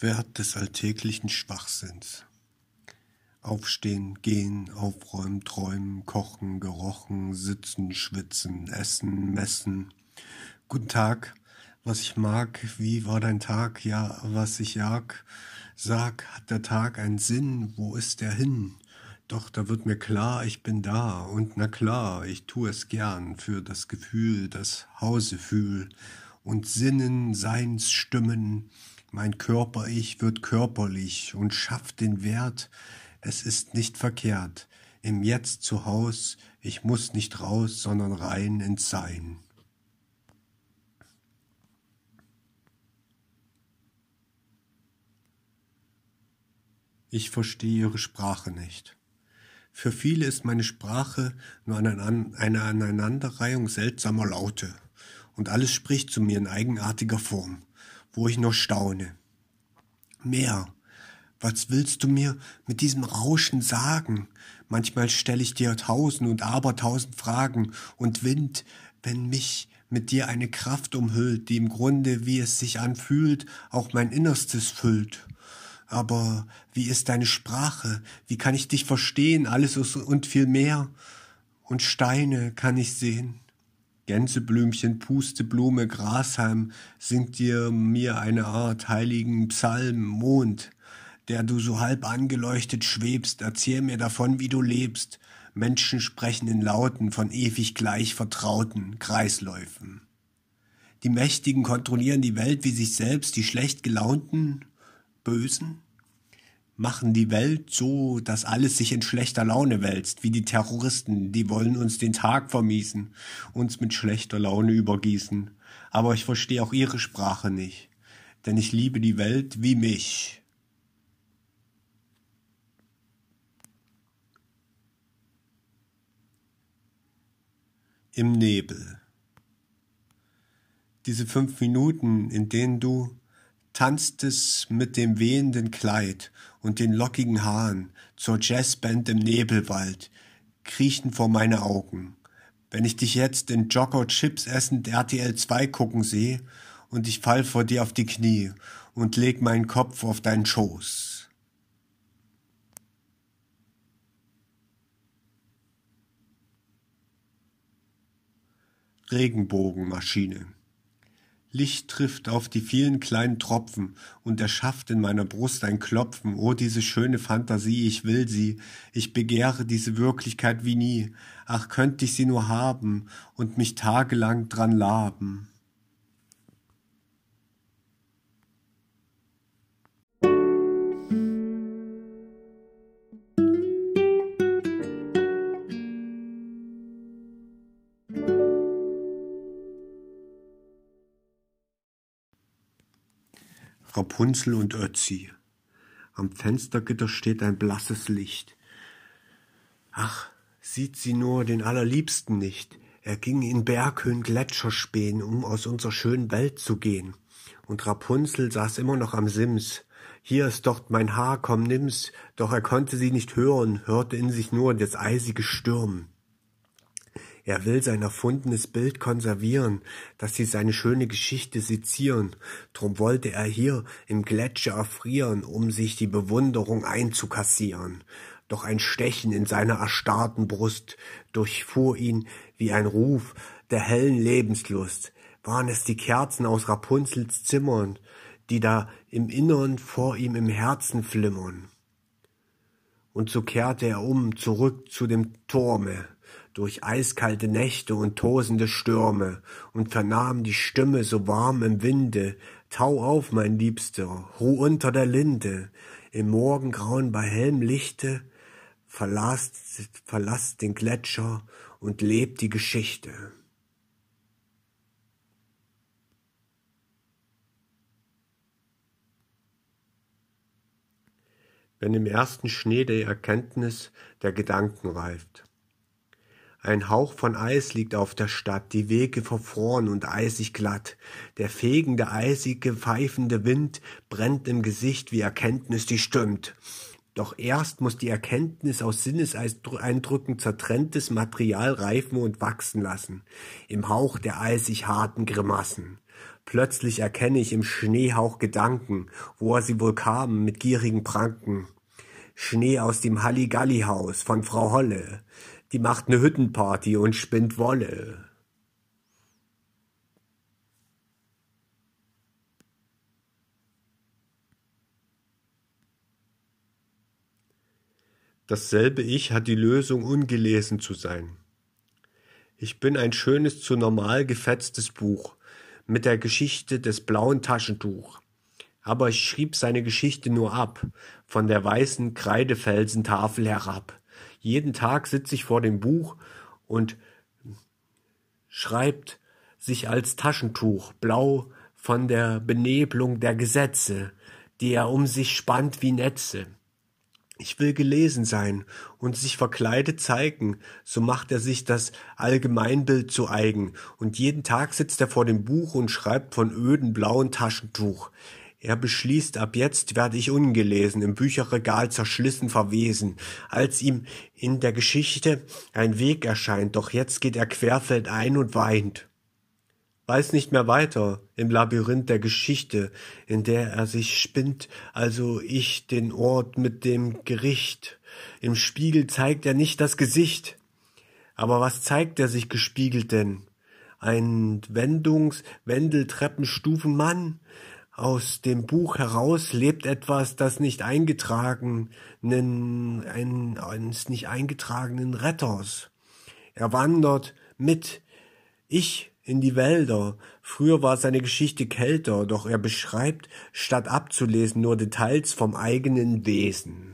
Wert des alltäglichen Schwachsinns. Aufstehen, gehen, aufräumen, träumen, kochen, gerochen, sitzen, schwitzen, essen, messen. Guten Tag, was ich mag, wie war dein Tag, ja, was ich jag. Sag, hat der Tag einen Sinn, wo ist er hin? Doch da wird mir klar, ich bin da, und na klar, ich tu es gern für das Gefühl, das Hausefühl und Sinnen, Seins Stimmen, mein Körper-Ich wird körperlich und schafft den Wert, es ist nicht verkehrt, im Jetzt zu Haus, ich muss nicht raus, sondern rein ins Sein. Ich verstehe ihre Sprache nicht. Für viele ist meine Sprache nur eine, Aneinanderreihung seltsamer Laute, und alles spricht zu mir in eigenartiger Form, wo ich nur staune. Mehr. Was willst du mir mit diesem Rauschen sagen? Manchmal stelle ich dir tausend und abertausend Fragen, und Wind, wenn mich mit dir eine Kraft umhüllt, die im Grunde, wie es sich anfühlt, auch mein Innerstes füllt aber wie ist deine Sprache? Wie kann ich dich verstehen? Alles und viel mehr. Und Steine kann ich sehen. Gänseblümchen, Pusteblume, Grashalm, singt dir mir eine Art heiligen Psalm, Mond, der du so halb angeleuchtet schwebst, erzähl mir davon, wie du lebst. Menschen sprechen in Lauten von ewig gleich vertrauten Kreisläufen. Die Mächtigen kontrollieren die Welt wie sich selbst, die schlecht gelaunten Bösen machen die Welt so, dass alles sich in schlechter Laune wälzt, wie die Terroristen, die wollen uns den Tag vermiesen, uns mit schlechter Laune übergießen. Aber ich verstehe auch ihre Sprache nicht, denn ich liebe die Welt wie mich. Im Nebel. Diese fünf Minuten, in denen du tanzt es mit dem wehenden Kleid und den lockigen Haaren zur Jazzband im Nebelwald, kriechen vor meine Augen. Wenn ich dich jetzt in Jogger Chips essend RTL 2 gucken sehe und ich fall vor dir auf die Knie und leg meinen Kopf auf deinen Schoß. Regenbogenmaschine. Licht trifft auf die vielen kleinen Tropfen und erschafft in meiner Brust ein Klopfen. Oh, diese schöne Fantasie, ich will sie, ich begehre diese Wirklichkeit wie nie. Ach, könnt ich sie nur haben und mich tagelang dran laben. Rapunzel und Ötzi. Am Fenstergitter steht ein blasses Licht. Ach, sieht sie nur den Allerliebsten nicht. Er ging in Berghöhen Gletscher spähen, um aus unserer schönen Welt zu gehen. Und Rapunzel saß immer noch am Sims. Hier ist dort mein Haar, komm nimm's. Doch er konnte sie nicht hören, hörte in sich nur das eisige Stürmen. Er will sein erfundenes Bild konservieren, dass sie seine schöne Geschichte sezieren. Drum wollte er hier im Gletscher erfrieren, um sich die Bewunderung einzukassieren. Doch ein Stechen in seiner erstarrten Brust durchfuhr ihn wie ein Ruf der hellen Lebenslust. Waren es die Kerzen aus Rapunzels Zimmern, die da im Innern vor ihm im Herzen flimmern? Und so kehrte er um, zurück zu dem Turme, durch eiskalte Nächte und tosende Stürme und vernahm die Stimme so warm im Winde, Tau auf, mein Liebster, ruh unter der Linde, im Morgengrauen bei hellem Lichte, verlasst, verlasst den Gletscher und lebt die Geschichte. Wenn im ersten Schnee der Erkenntnis der Gedanken reift, ein Hauch von Eis liegt auf der Stadt, die Wege verfroren und eisig glatt. Der fegende, eisige, pfeifende Wind brennt im Gesicht, wie Erkenntnis die stimmt. Doch erst muss die Erkenntnis aus Sinneseindrücken zertrenntes Material reifen und wachsen lassen, im Hauch der eisig harten Grimassen. Plötzlich erkenne ich im Schneehauch Gedanken, woher sie wohl kamen mit gierigen Pranken. Schnee aus dem Halligalli-Haus von Frau Holle, die macht ne Hüttenparty und spinnt Wolle. Dasselbe Ich hat die Lösung, ungelesen zu sein. Ich bin ein schönes, zu normal gefetztes Buch mit der Geschichte des blauen Taschentuch. Aber ich schrieb seine Geschichte nur ab, von der weißen Kreidefelsentafel herab. Jeden Tag sitze ich vor dem Buch und schreibt sich als Taschentuch blau von der Benebelung der Gesetze, die er um sich spannt wie Netze. Ich will gelesen sein und sich verkleidet zeigen, so macht er sich das Allgemeinbild zu eigen, und jeden Tag sitzt er vor dem Buch und schreibt von öden blauen Taschentuch. Er beschließt, ab jetzt werde ich ungelesen, im Bücherregal zerschlissen verwesen, als ihm in der Geschichte ein Weg erscheint, doch jetzt geht er querfeld ein und weint weiß nicht mehr weiter im Labyrinth der Geschichte, in der er sich spinnt, also ich den Ort mit dem Gericht. Im Spiegel zeigt er nicht das Gesicht. Aber was zeigt er sich gespiegelt denn? Ein Wendungs-, Wendeltreppenstufenmann? Aus dem Buch heraus lebt etwas, das nicht eingetragenen, ein, eines nicht eingetragenen Retters. Er wandert mit. Ich in die Wälder. Früher war seine Geschichte kälter, doch er beschreibt, statt abzulesen, nur Details vom eigenen Wesen.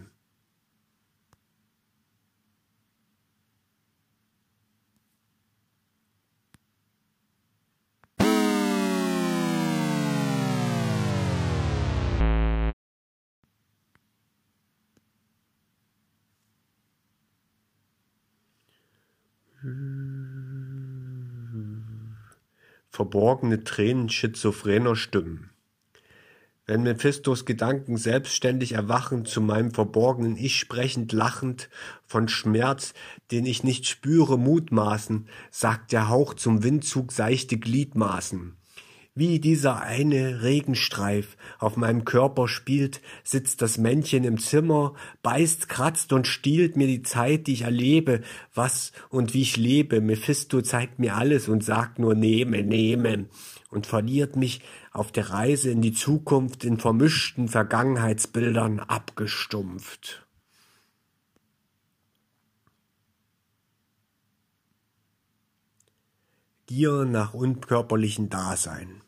Verborgene Tränen schizophrener Stimmen. Wenn Mephistos Gedanken selbstständig erwachen, zu meinem verborgenen Ich sprechend lachend, von Schmerz, den ich nicht spüre, mutmaßen, sagt der Hauch zum Windzug seichte Gliedmaßen. Wie dieser eine Regenstreif auf meinem Körper spielt, sitzt das Männchen im Zimmer, beißt, kratzt und stiehlt mir die Zeit, die ich erlebe, was und wie ich lebe. Mephisto zeigt mir alles und sagt nur nehme, nehme und verliert mich auf der Reise in die Zukunft in vermischten Vergangenheitsbildern abgestumpft. Gier nach unkörperlichen Dasein.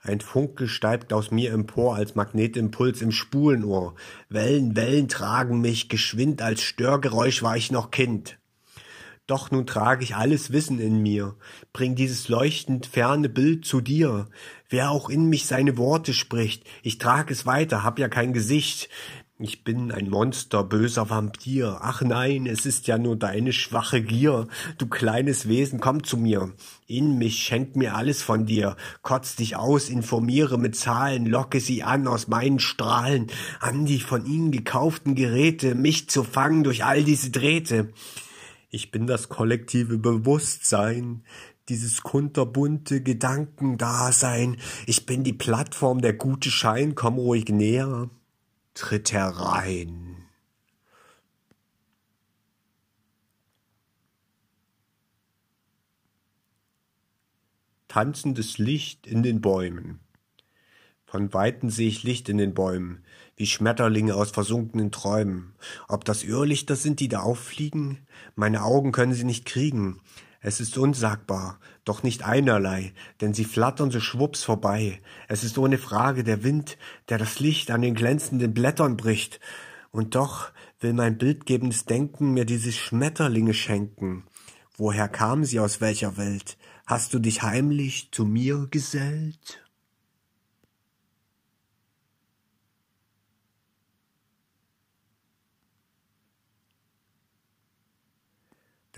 Ein Funke steigt aus mir empor als Magnetimpuls im Spulenohr. Wellen, Wellen tragen mich, geschwind als Störgeräusch war ich noch Kind. Doch nun trage ich alles Wissen in mir, bring dieses leuchtend ferne Bild zu dir. Wer auch in mich seine Worte spricht, ich trag es weiter, hab ja kein Gesicht. Ich bin ein Monster, böser Vampir. Ach nein, es ist ja nur deine schwache Gier. Du kleines Wesen, komm zu mir. In mich, schenk mir alles von dir. Kotz dich aus, informiere mit Zahlen, locke sie an aus meinen Strahlen, an die von ihnen gekauften Geräte, mich zu fangen durch all diese Drähte. Ich bin das kollektive Bewusstsein, dieses kunterbunte Gedankendasein. Ich bin die Plattform, der gute Schein, komm ruhig näher tritt herein. Tanzendes Licht in den Bäumen. Von Weitem sehe ich Licht in den Bäumen, wie Schmetterlinge aus versunkenen Träumen. Ob das Irrlichter sind, die da auffliegen? Meine Augen können sie nicht kriegen. Es ist unsagbar, doch nicht einerlei, denn sie flattern so schwupps vorbei. Es ist ohne Frage der Wind, der das Licht an den glänzenden Blättern bricht. Und doch will mein bildgebendes Denken mir diese Schmetterlinge schenken. Woher kamen sie aus welcher Welt? Hast du dich heimlich zu mir gesellt?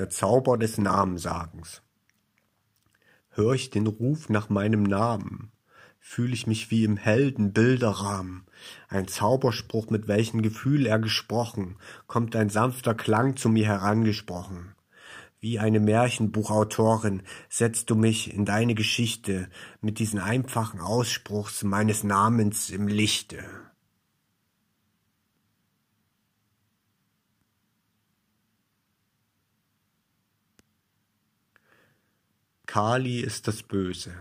Der Zauber des Namensagens. Hör ich den Ruf nach meinem Namen, fühl ich mich wie im Heldenbilderrahmen. Ein Zauberspruch, mit welchem Gefühl er gesprochen, kommt ein sanfter Klang zu mir herangesprochen. Wie eine Märchenbuchautorin setzt du mich in deine Geschichte mit diesen einfachen Ausspruchs meines Namens im Lichte. Kali ist das Böse.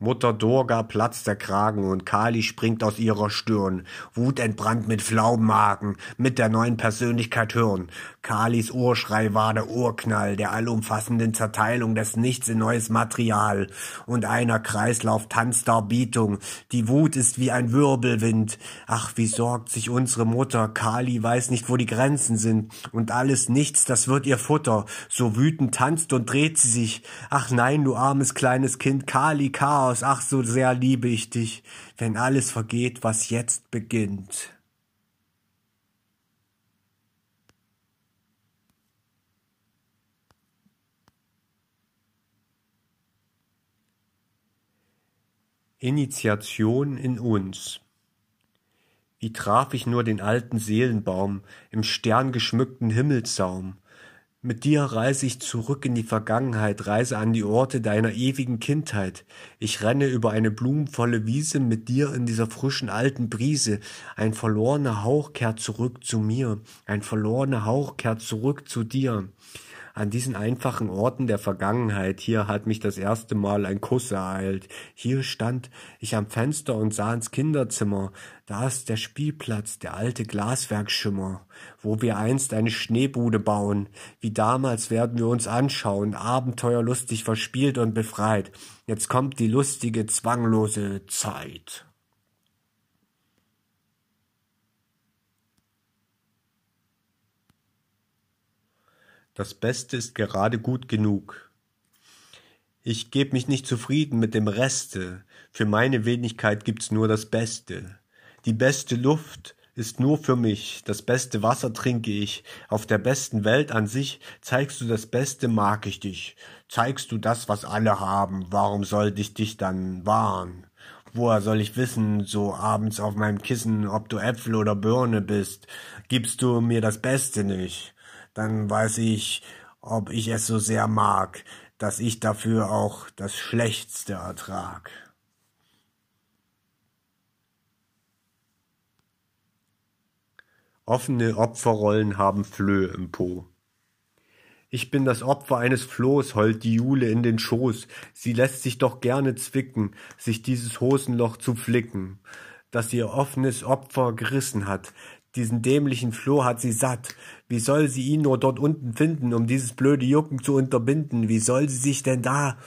Mutter Durga platzt der Kragen und Kali springt aus ihrer Stirn. Wut entbrannt mit Pflaumenhaken, mit der neuen Persönlichkeit hören. Kalis Urschrei war der Urknall der allumfassenden Zerteilung des Nichts in neues Material. Und einer Kreislauf tanzt Darbietung. Die Wut ist wie ein Wirbelwind. Ach, wie sorgt sich unsere Mutter. Kali weiß nicht, wo die Grenzen sind. Und alles Nichts, das wird ihr Futter. So wütend tanzt und dreht sie sich. Ach nein, du armes kleines Kind. Kali, Chaos aus, ach so sehr liebe ich dich, wenn alles vergeht, was jetzt beginnt. Initiation in uns. Wie traf ich nur den alten Seelenbaum im sterngeschmückten Himmelssaum, mit dir reise ich zurück in die Vergangenheit, reise an die Orte deiner ewigen Kindheit. Ich renne über eine blumenvolle Wiese mit dir in dieser frischen alten Brise. Ein verlorener Hauch kehrt zurück zu mir, ein verlorener Hauch kehrt zurück zu dir an diesen einfachen Orten der Vergangenheit, hier hat mich das erste Mal ein Kuss ereilt, hier stand ich am Fenster und sah ins Kinderzimmer, da ist der Spielplatz, der alte Glaswerkschimmer, wo wir einst eine Schneebude bauen, wie damals werden wir uns anschauen, abenteuerlustig verspielt und befreit, jetzt kommt die lustige, zwanglose Zeit. Das Beste ist gerade gut genug. Ich geb mich nicht zufrieden mit dem Reste, für meine Wenigkeit gibt's nur das Beste. Die beste Luft ist nur für mich, das beste Wasser trinke ich, auf der besten Welt an sich zeigst du das Beste, mag ich dich. Zeigst du das, was alle haben, warum sollte ich dich dann wahren? Woher soll ich wissen, so abends auf meinem Kissen, ob du Äpfel oder Birne bist? Gibst du mir das Beste nicht? Dann weiß ich, ob ich es so sehr mag, dass ich dafür auch das Schlechtste ertrag. Offene Opferrollen haben Flöhe im Po. Ich bin das Opfer eines Flohs, heult die Jule in den Schoß. Sie lässt sich doch gerne zwicken, sich dieses Hosenloch zu flicken, das ihr offenes Opfer gerissen hat. Diesen dämlichen Floh hat sie satt. Wie soll sie ihn nur dort unten finden, um dieses blöde Jucken zu unterbinden? Wie soll sie sich denn da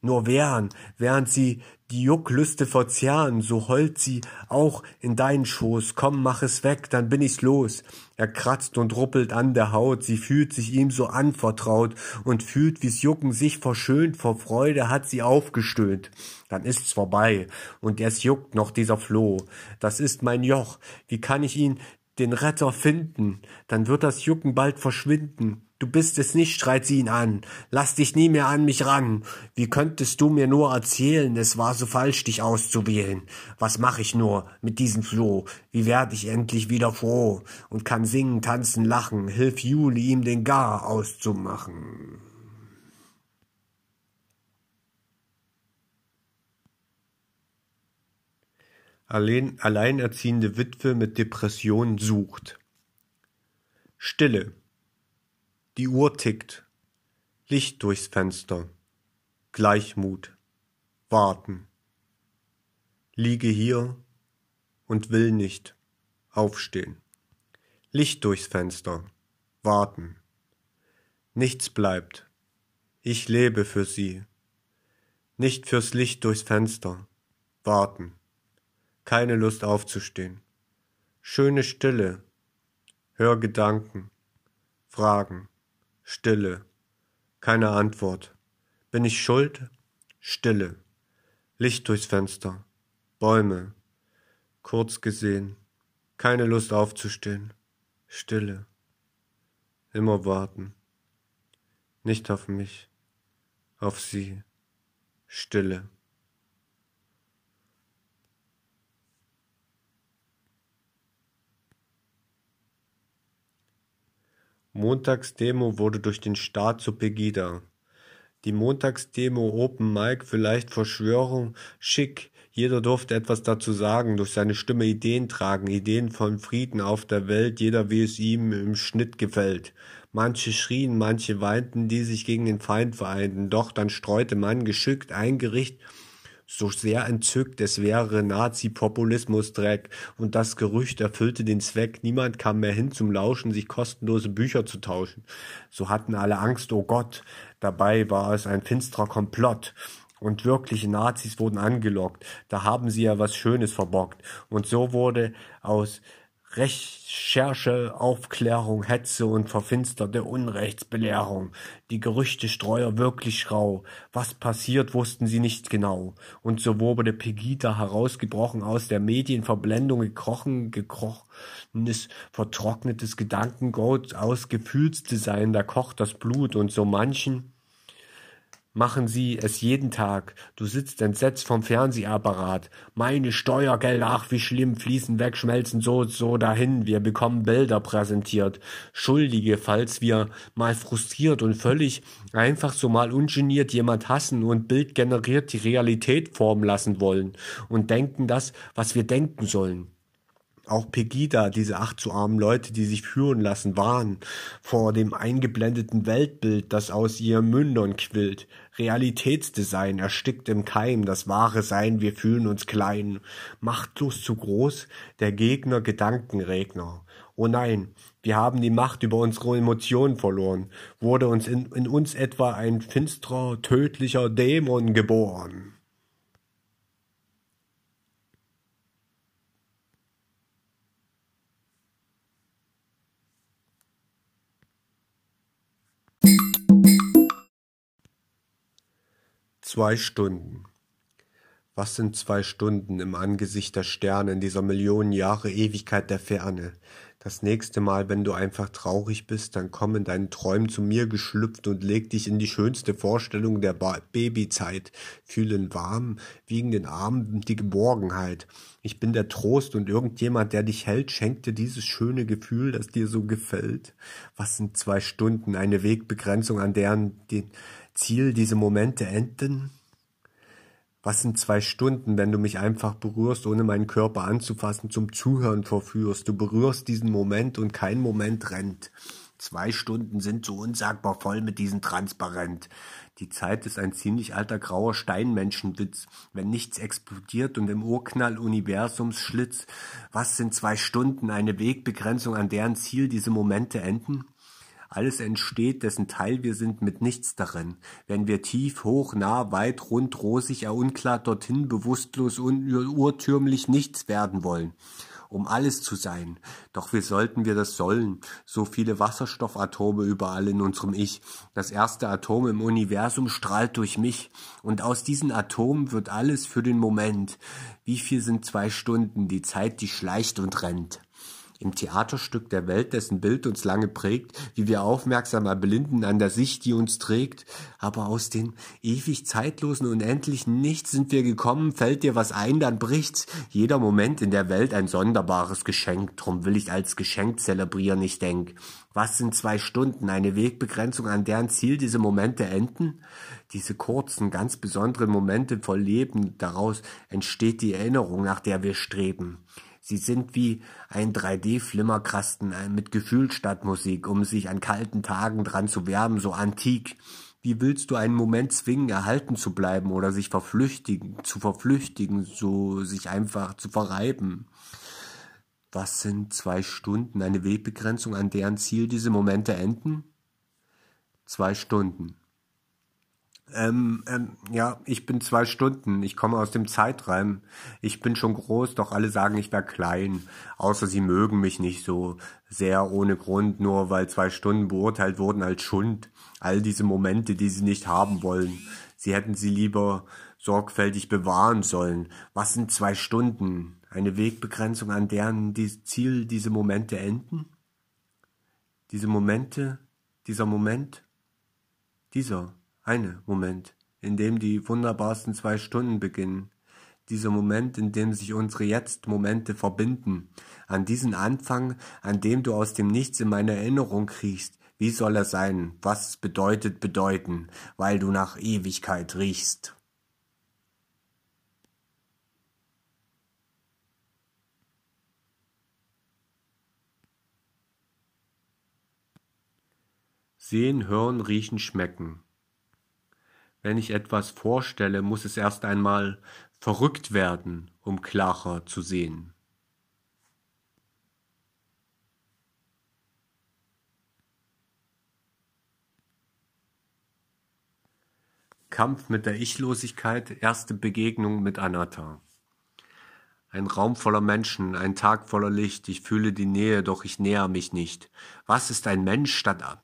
nur wehren, während sie die Jucklüste verzehren, so heult sie auch in deinen Schoß. Komm, mach es weg, dann bin ich's los. Er kratzt und ruppelt an der Haut, sie fühlt sich ihm so anvertraut und fühlt, wie's Jucken sich verschönt, vor Freude hat sie aufgestöhnt. Dann ist's vorbei und es juckt noch dieser Floh. Das ist mein Joch, wie kann ich ihn, den Retter, finden? Dann wird das Jucken bald verschwinden. Du bist es nicht, schreit sie ihn an. Lass dich nie mehr an mich ran. Wie könntest du mir nur erzählen, es war so falsch, dich auszuwählen? Was mach ich nur mit diesem Floh? Wie werd ich endlich wieder froh und kann singen, tanzen, lachen? Hilf Juli, ihm den Gar auszumachen. Allein, alleinerziehende Witwe mit Depression sucht. Stille. Die Uhr tickt. Licht durchs Fenster. Gleichmut. Warten. Liege hier und will nicht aufstehen. Licht durchs Fenster. Warten. Nichts bleibt. Ich lebe für sie. Nicht fürs Licht durchs Fenster. Warten. Keine Lust aufzustehen. Schöne Stille. Hör Gedanken. Fragen. Stille. Keine Antwort. Bin ich schuld? Stille. Licht durchs Fenster. Bäume. Kurz gesehen. Keine Lust aufzustehen. Stille. Immer warten. Nicht auf mich. Auf sie. Stille. Montagsdemo wurde durch den Staat zur Pegida. Die Montagsdemo Open Mic, vielleicht Verschwörung, schick. Jeder durfte etwas dazu sagen, durch seine Stimme Ideen tragen, Ideen von Frieden auf der Welt, jeder wie es ihm im Schnitt gefällt. Manche schrien, manche weinten, die sich gegen den Feind vereinten, doch dann streute man geschickt ein Gericht so sehr entzückt, es wäre Nazi-Populismus-Dreck, und das Gerücht erfüllte den Zweck, niemand kam mehr hin zum Lauschen, sich kostenlose Bücher zu tauschen. So hatten alle Angst, oh Gott, dabei war es ein finsterer Komplott. Und wirkliche Nazis wurden angelockt, da haben sie ja was Schönes verbockt. Und so wurde aus Recherche, Aufklärung, Hetze und verfinsterte Unrechtsbelehrung. Die Gerüchtestreuer wirklich rau. Was passiert, wussten sie nicht genau. Und so wurde Pegida herausgebrochen aus der Medienverblendung, gekrochen, gekrochenes, vertrocknetes Gedankengut, aus Gefühlsdesign, da kocht das Blut und so manchen machen sie es jeden Tag. Du sitzt entsetzt vom Fernsehapparat. Meine Steuergelder, ach wie schlimm, fließen weg, schmelzen so so dahin. Wir bekommen Bilder präsentiert. Schuldige, falls wir mal frustriert und völlig einfach so mal ungeniert jemand hassen und Bild generiert die Realität formen lassen wollen und denken das, was wir denken sollen. Auch Pegida, diese acht zu armen Leute, die sich führen lassen, waren vor dem eingeblendeten Weltbild, das aus ihren Mündern quillt. Realitätsdesign erstickt im Keim, das wahre Sein, wir fühlen uns klein. Machtlos zu groß, der Gegner Gedankenregner. Oh nein, wir haben die Macht über unsere Emotionen verloren. Wurde uns in, in uns etwa ein finsterer, tödlicher Dämon geboren? Zwei Stunden. Was sind zwei Stunden im Angesicht der Sterne in dieser Millionen Jahre Ewigkeit der Ferne? Das nächste Mal, wenn du einfach traurig bist, dann komm in deinen Träumen zu mir geschlüpft und leg dich in die schönste Vorstellung der ba Babyzeit. Fühle in warmen, wiegenden Armen die Geborgenheit. Ich bin der Trost und irgendjemand, der dich hält, schenkt dir dieses schöne Gefühl, das dir so gefällt. Was sind zwei Stunden? Eine Wegbegrenzung, an deren den Ziel diese Momente enden? Was sind zwei Stunden, wenn du mich einfach berührst, ohne meinen Körper anzufassen, zum Zuhören verführst? Du berührst diesen Moment und kein Moment rennt. Zwei Stunden sind so unsagbar voll mit diesem Transparent. Die Zeit ist ein ziemlich alter grauer Steinmenschenwitz, wenn nichts explodiert und im Urknall Universumsschlitz. Was sind zwei Stunden, eine Wegbegrenzung, an deren Ziel diese Momente enden? Alles entsteht, dessen Teil wir sind, mit nichts darin. Wenn wir tief, hoch, nah, weit, rund, rosig, unklar, dorthin, bewusstlos, urtürmlich nichts werden wollen um alles zu sein. Doch wie sollten wir das sollen? So viele Wasserstoffatome überall in unserem Ich. Das erste Atom im Universum strahlt durch mich. Und aus diesen Atomen wird alles für den Moment. Wie viel sind zwei Stunden, die Zeit, die schleicht und rennt? Im Theaterstück der Welt, dessen Bild uns lange prägt, wie wir aufmerksam erblinden an der Sicht, die uns trägt. Aber aus dem ewig zeitlosen, unendlichen Nichts sind wir gekommen, fällt dir was ein, dann bricht's. Jeder Moment in der Welt ein sonderbares Geschenk, drum will ich als Geschenk zelebrieren, ich denk. Was sind zwei Stunden, eine Wegbegrenzung, an deren Ziel diese Momente enden? Diese kurzen, ganz besonderen Momente voll Leben, daraus entsteht die Erinnerung, nach der wir streben. Sie sind wie ein 3D-Flimmerkasten äh, mit Gefühl statt Musik, um sich an kalten Tagen dran zu wärmen, so antik. Wie willst du einen Moment zwingen, erhalten zu bleiben oder sich verflüchtigen, zu verflüchtigen, so sich einfach zu verreiben? Was sind zwei Stunden, eine Wegbegrenzung, an deren Ziel diese Momente enden? Zwei Stunden. Ähm, ähm, ja, ich bin zwei Stunden. Ich komme aus dem Zeitraum. Ich bin schon groß, doch alle sagen, ich wäre klein. Außer sie mögen mich nicht so sehr ohne Grund, nur weil zwei Stunden beurteilt wurden als Schund. All diese Momente, die sie nicht haben wollen. Sie hätten sie lieber sorgfältig bewahren sollen. Was sind zwei Stunden? Eine Wegbegrenzung, an deren die Ziel diese Momente enden? Diese Momente? Dieser Moment? Dieser eine Moment, in dem die wunderbarsten zwei Stunden beginnen, dieser Moment, in dem sich unsere Jetzt-Momente verbinden, an diesen Anfang, an dem du aus dem Nichts in meine Erinnerung kriechst, Wie soll er sein? Was bedeutet bedeuten, weil du nach Ewigkeit riechst? Sehen, hören, riechen, schmecken. Wenn ich etwas vorstelle, muss es erst einmal verrückt werden, um klarer zu sehen. Kampf mit der Ichlosigkeit, erste Begegnung mit Anatta. Ein Raum voller Menschen, ein Tag voller Licht, ich fühle die Nähe, doch ich näher mich nicht. Was ist ein Mensch statt,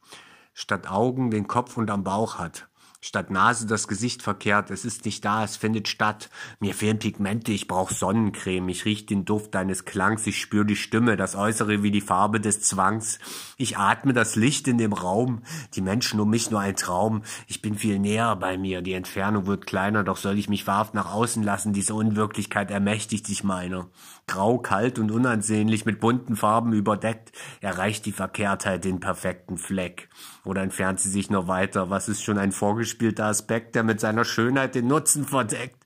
statt Augen den Kopf und am Bauch hat? Statt Nase das Gesicht verkehrt, es ist nicht da, es findet statt. Mir fehlen Pigmente, ich brauch Sonnencreme, ich riech den Duft deines Klangs, ich spür die Stimme, das Äußere wie die Farbe des Zwangs. Ich atme das Licht in dem Raum, die Menschen um mich nur ein Traum. Ich bin viel näher bei mir, die Entfernung wird kleiner, doch soll ich mich wahrhaft nach außen lassen, diese Unwirklichkeit ermächtigt sich meiner. Grau, kalt und unansehnlich, mit bunten Farben überdeckt, erreicht die Verkehrtheit den perfekten Fleck. Oder entfernt sie sich noch weiter, was ist schon ein Vorgeschmack eingespielter Aspekt, der mit seiner Schönheit den Nutzen verdeckt.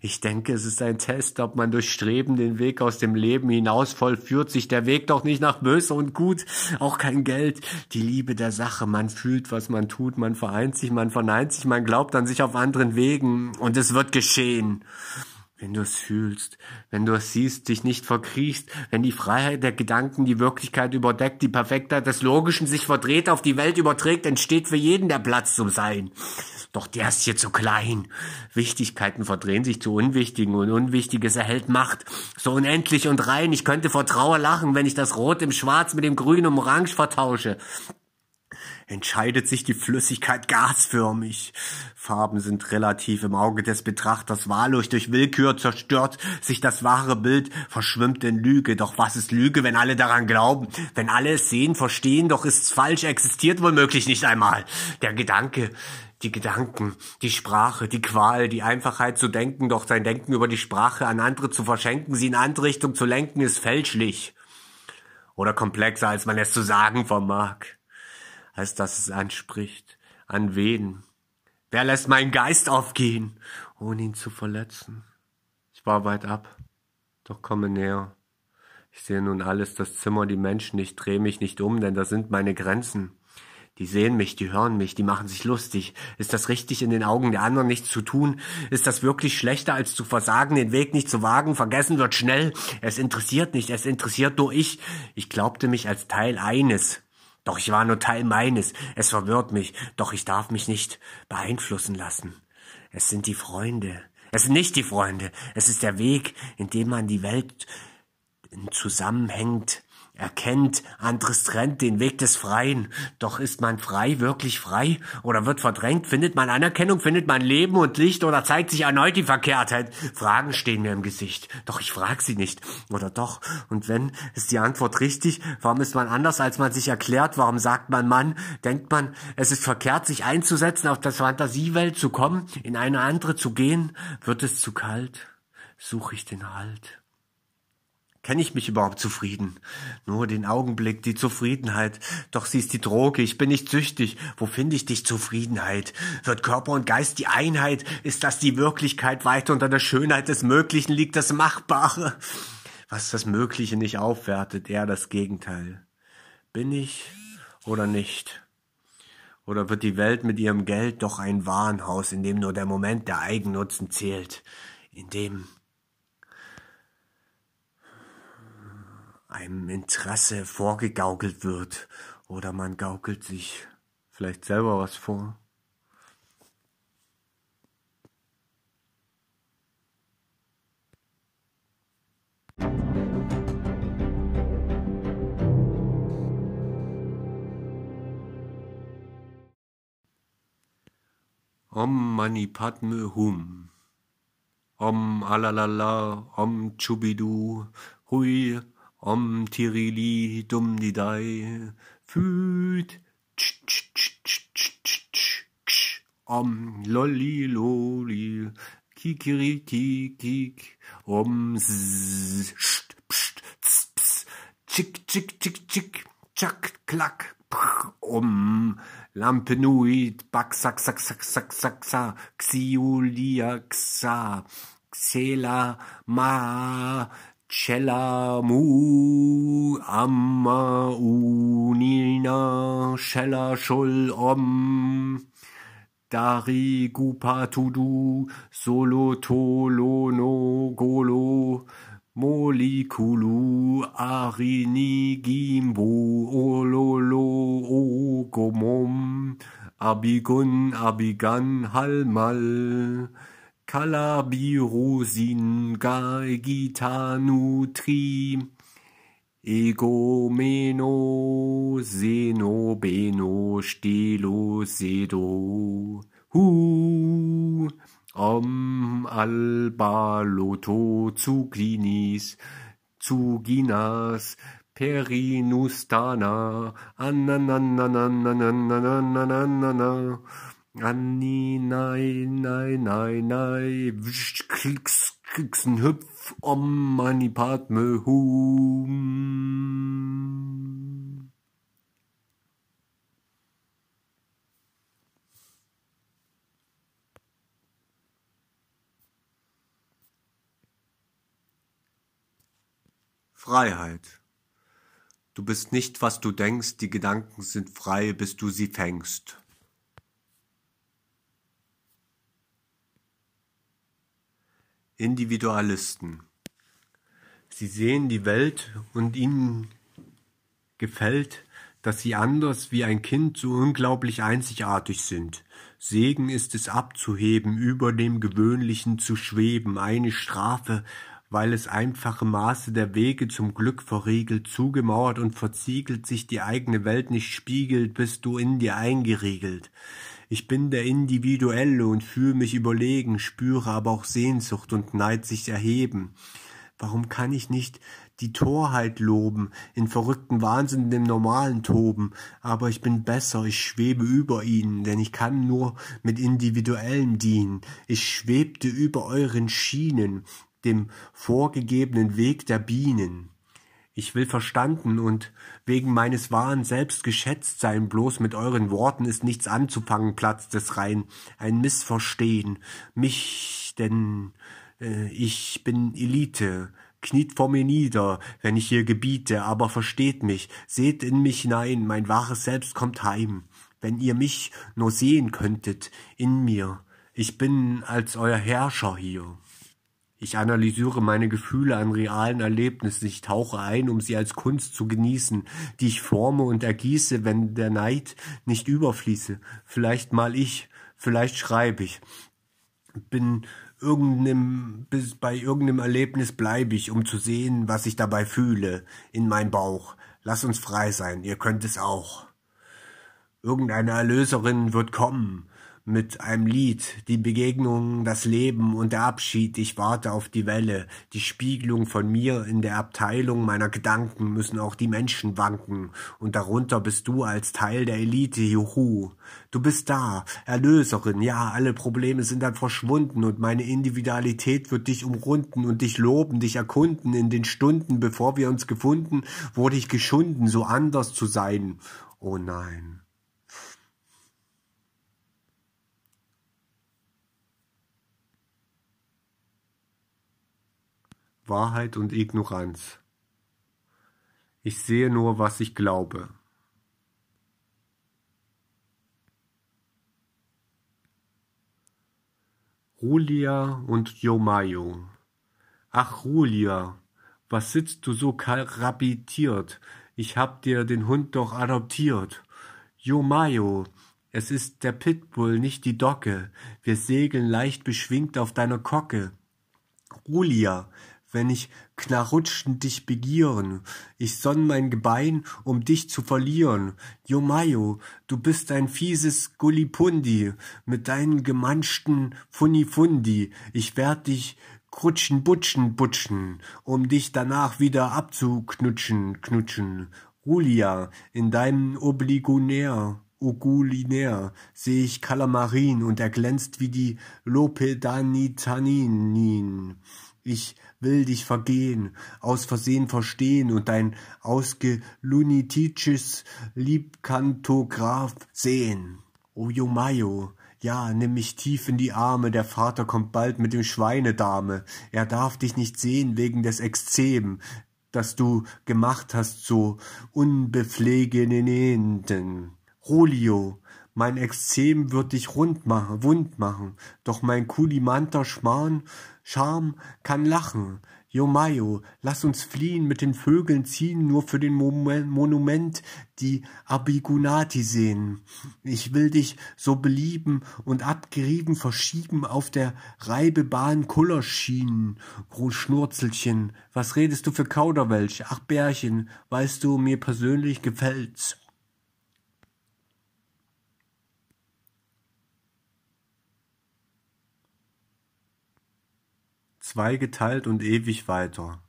Ich denke, es ist ein Test, ob man durch Streben den Weg aus dem Leben hinaus vollführt, sich der Weg doch nicht nach böse und gut, auch kein Geld, die Liebe der Sache, man fühlt, was man tut, man vereint sich, man verneint sich, man glaubt an sich auf anderen Wegen. Und es wird geschehen wenn du es fühlst, wenn du es siehst, dich nicht verkriechst, wenn die Freiheit der Gedanken die Wirklichkeit überdeckt, die Perfektheit des Logischen sich verdreht, auf die Welt überträgt, entsteht für jeden der Platz zum Sein. Doch der ist hier zu klein. Wichtigkeiten verdrehen sich zu Unwichtigen und Unwichtiges erhält Macht. So unendlich und rein. Ich könnte vor Trauer lachen, wenn ich das Rot im Schwarz mit dem Grün um Orange vertausche entscheidet sich die Flüssigkeit gasförmig. Farben sind relativ im Auge des Betrachters wahllos durch Willkür zerstört sich das wahre Bild, verschwimmt in Lüge. Doch was ist Lüge, wenn alle daran glauben? Wenn alle es sehen, verstehen, doch ist's falsch, existiert womöglich nicht einmal. Der Gedanke, die Gedanken, die Sprache, die Qual, die Einfachheit zu denken, doch sein Denken über die Sprache an andere zu verschenken, sie in andere Richtung zu lenken, ist fälschlich. Oder komplexer, als man es zu sagen vermag. Als dass es anspricht. An wen? Wer lässt meinen Geist aufgehen, ohne ihn zu verletzen? Ich war weit ab, doch komme näher. Ich sehe nun alles, das Zimmer, die Menschen, ich drehe mich nicht um, denn da sind meine Grenzen. Die sehen mich, die hören mich, die machen sich lustig. Ist das richtig, in den Augen der anderen nichts zu tun? Ist das wirklich schlechter, als zu versagen, den Weg nicht zu wagen? Vergessen wird schnell. Es interessiert nicht, es interessiert nur ich. Ich glaubte mich als Teil eines. Doch ich war nur Teil meines. Es verwirrt mich, doch ich darf mich nicht beeinflussen lassen. Es sind die Freunde. Es sind nicht die Freunde. Es ist der Weg, in dem man die Welt zusammenhängt, erkennt, anderes trennt den Weg des Freien. Doch ist man frei, wirklich frei? Oder wird verdrängt? Findet man Anerkennung? Findet man Leben und Licht? Oder zeigt sich erneut die Verkehrtheit? Fragen stehen mir im Gesicht. Doch ich frag sie nicht. Oder doch? Und wenn, ist die Antwort richtig? Warum ist man anders, als man sich erklärt? Warum sagt man Mann? Denkt man, es ist verkehrt, sich einzusetzen, auf das Fantasiewelt zu kommen, in eine andere zu gehen? Wird es zu kalt? Suche ich den Halt? Kenne ich mich überhaupt zufrieden? Nur den Augenblick, die Zufriedenheit. Doch sie ist die Droge, ich bin nicht süchtig. Wo finde ich dich Zufriedenheit? Wird Körper und Geist die Einheit? Ist das die Wirklichkeit? Weiter unter der Schönheit des Möglichen liegt das Machbare. Was das Mögliche nicht aufwertet, eher das Gegenteil. Bin ich oder nicht? Oder wird die Welt mit ihrem Geld doch ein Warenhaus, in dem nur der Moment der Eigennutzen zählt? In dem einem Interesse vorgegaukelt wird oder man gaukelt sich vielleicht selber was vor. Om Mani Padme Hum. Om Alalala, Om Chubidu, Hui, Om Tirili Dum Didai Füt. Om Lolli Loli. Kikiriki Kik Om Zzzt Pst Ps. Chick Chick Chick Chick Chack Klack um Lampenuit, Baxak, Sak, Sak, Sak, Sak, Sak, Xiulia, Xa, Xela, Ma, Cella, Mu, Amma, Unina, Schella, Schul, Om, Dari, Gupa, Tudu, Solo, Tolo, No, Golo, Molikulu, Arini, Gimbo, Ololo, Ogomom, Abigun, Abigan, Halmal, Kalabirosin, Gitanu, Tri, Egomeno, Seno, Beno, Stelo, Sedo, Hu, Om albaloto zuglinis, zuginas, perinustana, anananananananananana, Anni, nein, nein, nein, nein, klicks, klicksen, hüpf, om, manipadme, hum. Freiheit. Du bist nicht, was du denkst, die Gedanken sind frei, bis du sie fängst. Individualisten. Sie sehen die Welt und ihnen gefällt, dass sie anders wie ein Kind so unglaublich einzigartig sind. Segen ist es abzuheben, über dem Gewöhnlichen zu schweben, eine Strafe, weil es einfache Maße der Wege zum Glück verriegelt, zugemauert und verziegelt sich die eigene Welt nicht spiegelt, bist du in dir eingeriegelt. Ich bin der Individuelle und fühle mich überlegen, spüre aber auch Sehnsucht und Neid sich erheben. Warum kann ich nicht die Torheit loben, in verrückten Wahnsinn dem Normalen toben, aber ich bin besser, ich schwebe über ihnen, denn ich kann nur mit Individuellem dienen. Ich schwebte über euren Schienen, dem vorgegebenen Weg der Bienen. Ich will verstanden und wegen meines wahren Selbst geschätzt sein, bloß mit euren Worten ist nichts anzufangen, Platz des rein, ein Missverstehen. Mich, denn äh, ich bin Elite, kniet vor mir nieder, wenn ich hier gebiete, aber versteht mich, seht in mich hinein, mein wahres Selbst kommt heim. Wenn ihr mich nur sehen könntet, in mir, ich bin als euer Herrscher hier. Ich analysiere meine Gefühle an realen Erlebnissen, ich tauche ein, um sie als Kunst zu genießen, die ich forme und ergieße, wenn der Neid nicht überfließe. Vielleicht mal ich, vielleicht schreibe ich. Bin irgendeinem, bis bei irgendeinem Erlebnis bleibe ich, um zu sehen, was ich dabei fühle, in mein Bauch. Lass uns frei sein, ihr könnt es auch. Irgendeine Erlöserin wird kommen, mit einem Lied, die Begegnung, das Leben und der Abschied, ich warte auf die Welle, die Spiegelung von mir in der Abteilung meiner Gedanken müssen auch die Menschen wanken, und darunter bist du als Teil der Elite, juhu. Du bist da, Erlöserin, ja, alle Probleme sind dann verschwunden und meine Individualität wird dich umrunden und dich loben, dich erkunden in den Stunden, bevor wir uns gefunden, wurde ich geschunden, so anders zu sein. Oh nein. Wahrheit und Ignoranz. Ich sehe nur, was ich glaube. Rulia und Yomayo. Ach, Rulia, was sitzt du so karabitiert? Ich hab dir den Hund doch adoptiert. Yomayo, es ist der Pitbull, nicht die Docke. Wir segeln leicht beschwingt auf deiner Kocke. Rulia, wenn ich knarrutschend dich begieren. Ich sonn mein Gebein, um dich zu verlieren. Jomayo, du bist ein fieses Gullipundi mit deinen gemanschten Funnifundi. Ich werd dich krutschen, butschen, butschen, um dich danach wieder abzuknutschen, knutschen. Rulia, in deinem Obligonär, Ogulinär, seh ich Kalamarin und er glänzt wie die Lopedanitanin. Ich will dich vergehen, aus Versehen verstehen und dein ausgelunitisches Liebkantograph sehen. O Jomayo, ja, nimm mich tief in die Arme, der Vater kommt bald mit dem Schweinedame. Er darf dich nicht sehen wegen des Exzem, das du gemacht hast, so unbepflegenden. Rolio, mein Exzem wird dich rund machen, wund machen, doch mein kulimanter Schmarrn, Charme kann lachen. Jomayo, lass uns fliehen, mit den Vögeln ziehen, nur für den Monument die Abigunati sehen. Ich will dich so belieben und abgerieben verschieben auf der Reibebahn Kullerschienen. Schnurzelchen, was redest du für Kauderwelsch? Ach Bärchen, weißt du, mir persönlich gefällt's. Zweigeteilt und ewig weiter.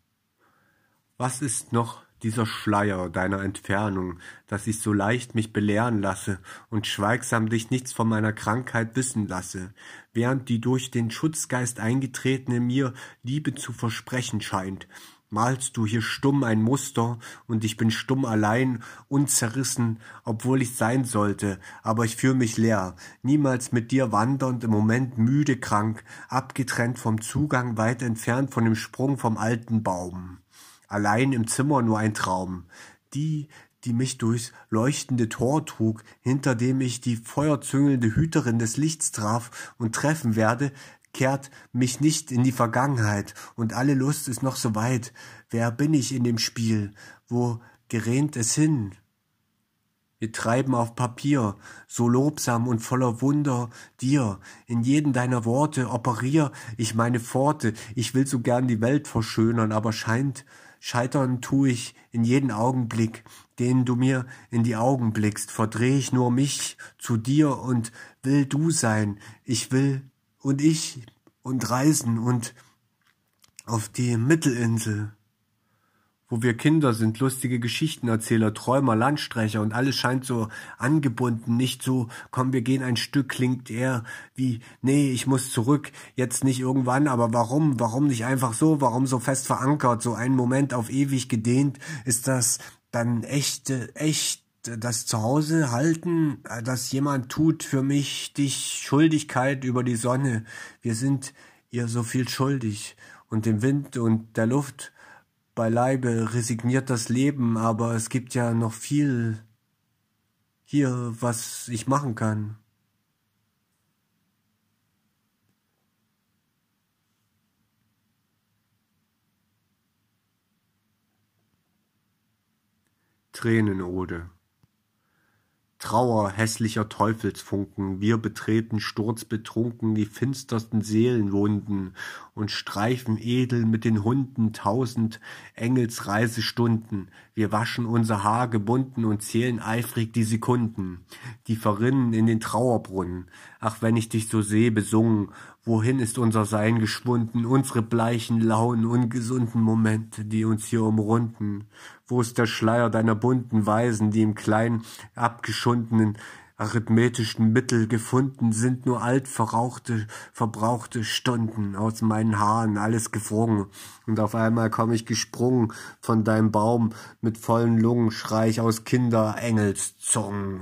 Was ist noch dieser Schleier deiner Entfernung, dass ich so leicht mich belehren lasse und schweigsam dich nichts von meiner Krankheit wissen lasse, während die durch den Schutzgeist eingetretene mir Liebe zu versprechen scheint, malst du hier stumm ein Muster, und ich bin stumm allein, unzerrissen, obwohl ich sein sollte, aber ich fühl mich leer, niemals mit dir wandernd, im Moment müde krank, abgetrennt vom Zugang, weit entfernt von dem Sprung vom alten Baum. Allein im Zimmer nur ein Traum. Die, die mich durchs leuchtende Tor trug, hinter dem ich die feuerzüngelnde Hüterin des Lichts traf und treffen werde, kehrt mich nicht in die Vergangenheit, und alle Lust ist noch so weit. Wer bin ich in dem Spiel? Wo gerät es hin? Wir treiben auf Papier, so lobsam und voller Wunder dir. In jeden deiner Worte operier ich meine Pforte. Ich will so gern die Welt verschönern, aber scheint, scheitern tu ich in jeden Augenblick, den du mir in die Augen blickst. Verdreh ich nur mich zu dir und will du sein. Ich will und ich und reisen und auf die Mittelinsel, wo wir Kinder sind, lustige Geschichtenerzähler, Träumer, Landstreicher und alles scheint so angebunden, nicht so, komm, wir gehen ein Stück, klingt eher wie, nee, ich muss zurück, jetzt nicht irgendwann, aber warum, warum nicht einfach so, warum so fest verankert, so ein Moment auf ewig gedehnt, ist das dann echte, echt das Zuhause halten, äh, dass jemand tut für mich dich Schuldigkeit über die Sonne. Wir sind ihr so viel schuldig und dem Wind und der Luft beileibe resigniert das Leben, aber es gibt ja noch viel hier, was ich machen kann. Tränenode Trauer hässlicher Teufelsfunken, wir betreten sturzbetrunken die finstersten Seelenwunden und streifen edel mit den Hunden tausend Engelsreisestunden. Wir waschen unser Haar gebunden und zählen eifrig die Sekunden, die verrinnen in den Trauerbrunnen. Ach, wenn ich dich so seh, besungen, wohin ist unser Sein geschwunden, unsere bleichen, lauen, ungesunden Momente, die uns hier umrunden? Wo ist der Schleier deiner bunten Weisen, die im kleinen, abgeschundenen, arithmetischen Mittel gefunden sind nur alt verrauchte, verbrauchte Stunden aus meinen Haaren, alles gefroren. Und auf einmal komm ich gesprungen von deinem Baum mit vollen Lungen, schrei ich aus Kinderengelszungen.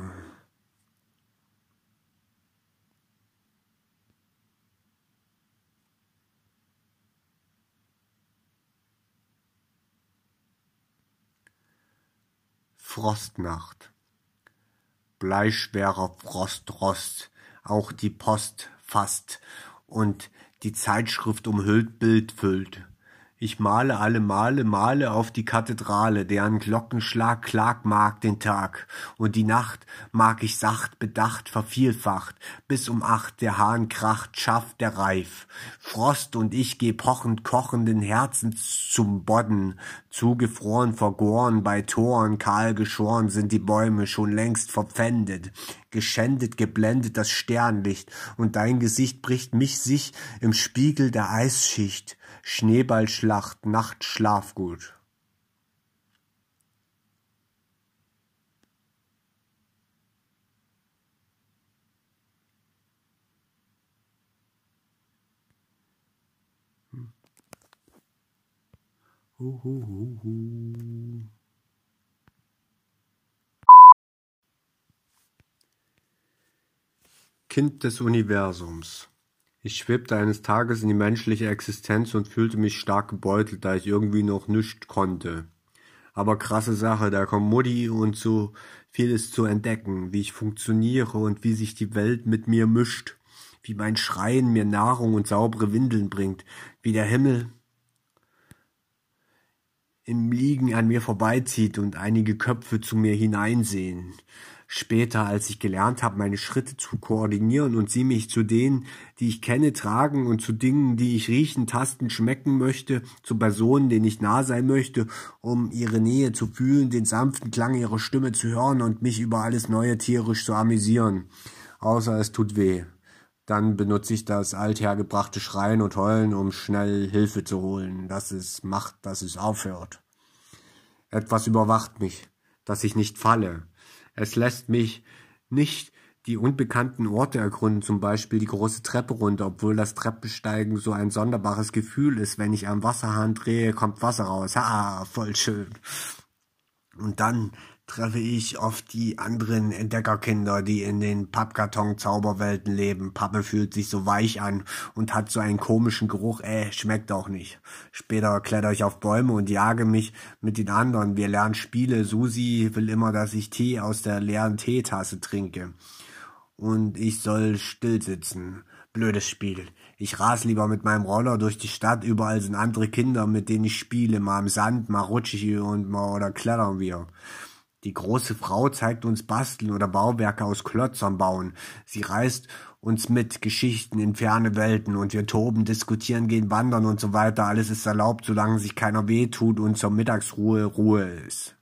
Frostnacht. Bleischwerer Frostrost, auch die Post fasst und die Zeitschrift umhüllt Bild füllt. Ich male alle Male, male auf die Kathedrale, deren Glockenschlag klag mag den Tag. Und die Nacht mag ich sacht, bedacht, vervielfacht, bis um acht der Hahn kracht, schafft der Reif. Frost und ich geh pochend, kochenden Herzens zum Bodden, zugefroren, vergoren, bei Toren kahl geschoren sind die Bäume schon längst verpfändet geschändet, geblendet das Sternlicht, und dein Gesicht bricht mich sich im Spiegel der Eisschicht. Schneeballschlacht, Nacht, Schlafgut. Uhuhuhu. Kind des Universums. Ich schwebte eines Tages in die menschliche Existenz und fühlte mich stark gebeutelt, da ich irgendwie noch nichts konnte. Aber krasse Sache, da kommt Mutti und so vieles zu entdecken, wie ich funktioniere und wie sich die Welt mit mir mischt, wie mein Schreien mir Nahrung und saubere Windeln bringt, wie der Himmel im Liegen an mir vorbeizieht und einige Köpfe zu mir hineinsehen. Später, als ich gelernt habe, meine Schritte zu koordinieren und sie mich zu denen, die ich kenne, tragen und zu Dingen, die ich riechen, tasten, schmecken möchte, zu Personen, denen ich nah sein möchte, um ihre Nähe zu fühlen, den sanften Klang ihrer Stimme zu hören und mich über alles Neue tierisch zu amüsieren. Außer es tut weh. Dann benutze ich das althergebrachte Schreien und Heulen, um schnell Hilfe zu holen, dass es macht, dass es aufhört. Etwas überwacht mich, dass ich nicht falle, es lässt mich nicht die unbekannten Orte ergründen, zum Beispiel die große Treppe runter, obwohl das Treppensteigen so ein sonderbares Gefühl ist. Wenn ich am Wasserhahn drehe, kommt Wasser raus. Ha, voll schön. Und dann treffe ich oft die anderen Entdeckerkinder, die in den Pappkarton-Zauberwelten leben. Pappe fühlt sich so weich an und hat so einen komischen Geruch, äh, schmeckt auch nicht. Später kletter ich auf Bäume und jage mich mit den anderen. Wir lernen Spiele. Susi will immer, dass ich Tee aus der leeren Teetasse trinke. Und ich soll still sitzen. Blödes Spiel. Ich ras lieber mit meinem Roller durch die Stadt. Überall sind andere Kinder, mit denen ich spiele. Mal im Sand, mal rutschig und mal oder klettern wir. Die große Frau zeigt uns Basteln oder Bauwerke aus Klötzern bauen. Sie reist uns mit Geschichten in ferne Welten und wir toben, diskutieren, gehen wandern und so weiter. Alles ist erlaubt, solange sich keiner wehtut und zur Mittagsruhe Ruhe ist.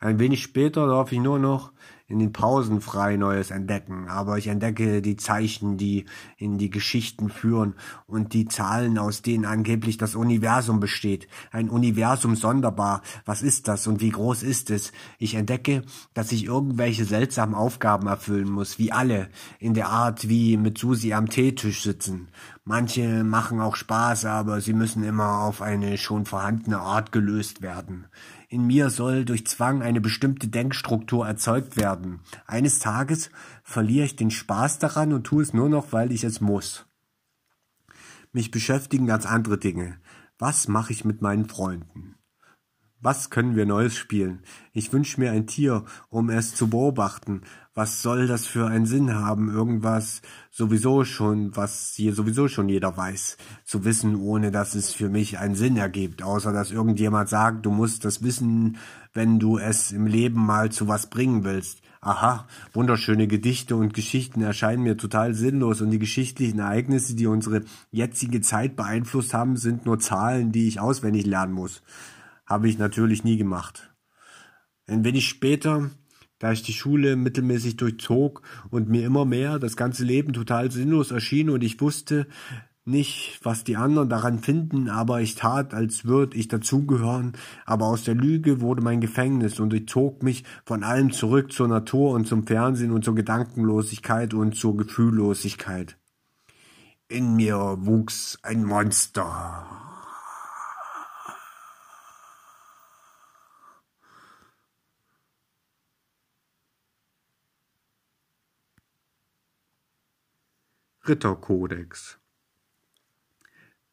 Ein wenig später darf ich nur noch in den Pausen frei Neues entdecken, aber ich entdecke die Zeichen, die in die Geschichten führen und die Zahlen, aus denen angeblich das Universum besteht. Ein Universum sonderbar. Was ist das und wie groß ist es? Ich entdecke, dass ich irgendwelche seltsamen Aufgaben erfüllen muss, wie alle, in der Art wie mit Susi am Teetisch sitzen. Manche machen auch Spaß, aber sie müssen immer auf eine schon vorhandene Art gelöst werden. In mir soll durch Zwang eine bestimmte Denkstruktur erzeugt werden. Eines Tages verliere ich den Spaß daran und tue es nur noch, weil ich es muss. Mich beschäftigen ganz andere Dinge. Was mache ich mit meinen Freunden? Was können wir Neues spielen? Ich wünsche mir ein Tier, um es zu beobachten. Was soll das für einen Sinn haben? Irgendwas sowieso schon, was hier sowieso schon jeder weiß. Zu wissen, ohne dass es für mich einen Sinn ergibt. Außer dass irgendjemand sagt, du musst das wissen, wenn du es im Leben mal zu was bringen willst. Aha, wunderschöne Gedichte und Geschichten erscheinen mir total sinnlos und die geschichtlichen Ereignisse, die unsere jetzige Zeit beeinflusst haben, sind nur Zahlen, die ich auswendig lernen muss. Habe ich natürlich nie gemacht. Ein wenig später, da ich die Schule mittelmäßig durchzog und mir immer mehr das ganze Leben total sinnlos erschien und ich wusste nicht, was die anderen daran finden, aber ich tat, als würde ich dazugehören, aber aus der Lüge wurde mein Gefängnis und ich zog mich von allem zurück zur Natur und zum Fernsehen und zur Gedankenlosigkeit und zur Gefühllosigkeit. In mir wuchs ein Monster. Ritterkodex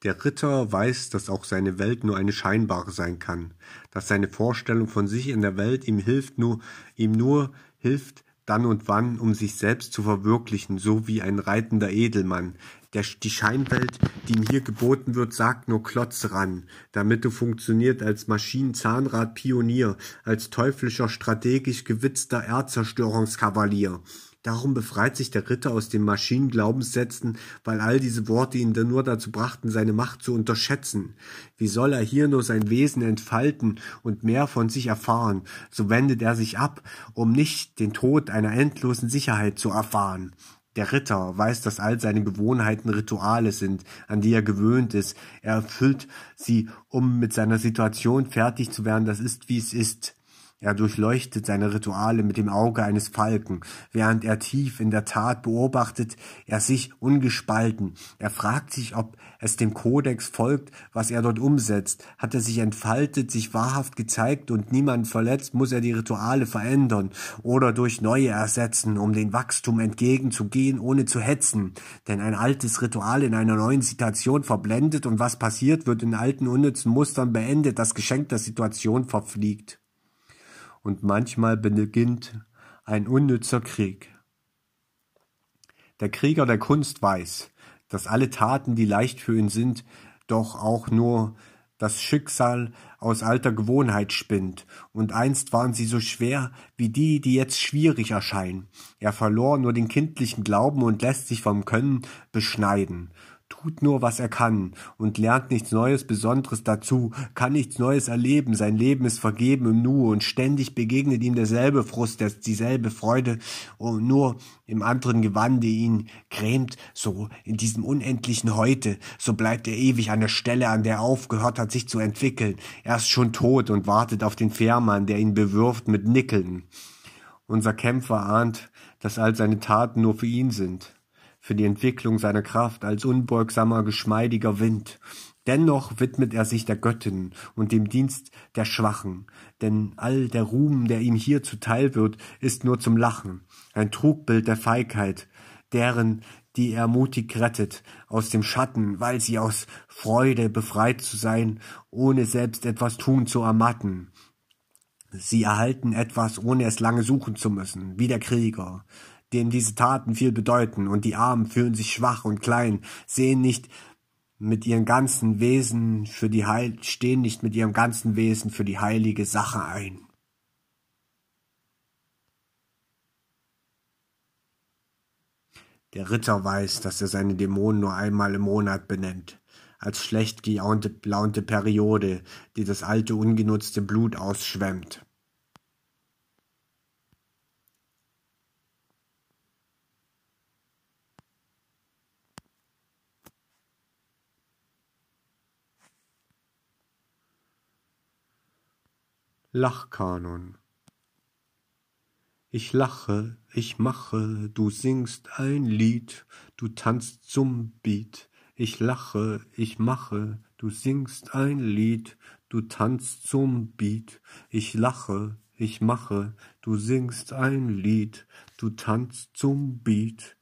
Der Ritter weiß, dass auch seine Welt nur eine scheinbare sein kann, dass seine Vorstellung von sich in der Welt ihm hilft nur, ihm nur hilft, dann und wann, um sich selbst zu verwirklichen, so wie ein reitender Edelmann. Der, die Scheinwelt, die ihm hier geboten wird, sagt nur Klotz ran, damit du funktioniert als Maschinenzahnrad-Pionier, als teuflischer, strategisch gewitzter Erdzerstörungskavalier. Darum befreit sich der Ritter aus den Maschinenglaubenssätzen, weil all diese Worte ihn nur dazu brachten, seine Macht zu unterschätzen. Wie soll er hier nur sein Wesen entfalten und mehr von sich erfahren? So wendet er sich ab, um nicht den Tod einer endlosen Sicherheit zu erfahren. Der Ritter weiß, dass all seine Gewohnheiten Rituale sind, an die er gewöhnt ist. Er erfüllt sie, um mit seiner Situation fertig zu werden. Das ist, wie es ist. Er durchleuchtet seine Rituale mit dem Auge eines Falken, während er tief in der Tat beobachtet er sich ungespalten. Er fragt sich, ob es dem Kodex folgt, was er dort umsetzt. Hat er sich entfaltet, sich wahrhaft gezeigt und niemand verletzt, muss er die Rituale verändern oder durch neue ersetzen, um dem Wachstum entgegenzugehen, ohne zu hetzen. Denn ein altes Ritual in einer neuen Situation verblendet und was passiert, wird in alten unnützen Mustern beendet, das Geschenk der Situation verfliegt und manchmal beginnt ein unnützer Krieg. Der Krieger der Kunst weiß, dass alle Taten, die leicht für ihn sind, doch auch nur das Schicksal aus alter Gewohnheit spinnt, und einst waren sie so schwer wie die, die jetzt schwierig erscheinen. Er verlor nur den kindlichen Glauben und lässt sich vom Können beschneiden tut nur, was er kann und lernt nichts Neues, Besonderes dazu, kann nichts Neues erleben, sein Leben ist vergeben im Nu und ständig begegnet ihm derselbe Frust, dieselbe Freude und nur im anderen Gewande ihn grämt, so in diesem unendlichen Heute, so bleibt er ewig an der Stelle, an der er aufgehört hat, sich zu entwickeln. Er ist schon tot und wartet auf den Fährmann, der ihn bewirft mit Nickeln. Unser Kämpfer ahnt, dass all seine Taten nur für ihn sind für die Entwicklung seiner Kraft als unbeugsamer, geschmeidiger Wind. Dennoch widmet er sich der Göttin und dem Dienst der Schwachen, denn all der Ruhm, der ihm hier zuteil wird, ist nur zum Lachen, ein Trugbild der Feigheit, deren, die er mutig rettet, aus dem Schatten, weil sie aus Freude befreit zu sein, ohne selbst etwas tun zu ermatten. Sie erhalten etwas, ohne es lange suchen zu müssen, wie der Krieger dem diese Taten viel bedeuten, und die Armen fühlen sich schwach und klein, sehen nicht mit ihrem ganzen Wesen für die Heil stehen nicht mit ihrem ganzen Wesen für die heilige Sache ein. Der Ritter weiß, dass er seine Dämonen nur einmal im Monat benennt, als schlecht gelaunte Periode, die das alte ungenutzte Blut ausschwemmt. Lachkanon Ich lache, ich mache, du singst ein Lied, du tanzt zum Beat. Ich lache, ich mache, du singst ein Lied, du tanzt zum Beat. Ich lache, ich mache, du singst ein Lied, du tanzt zum Beat.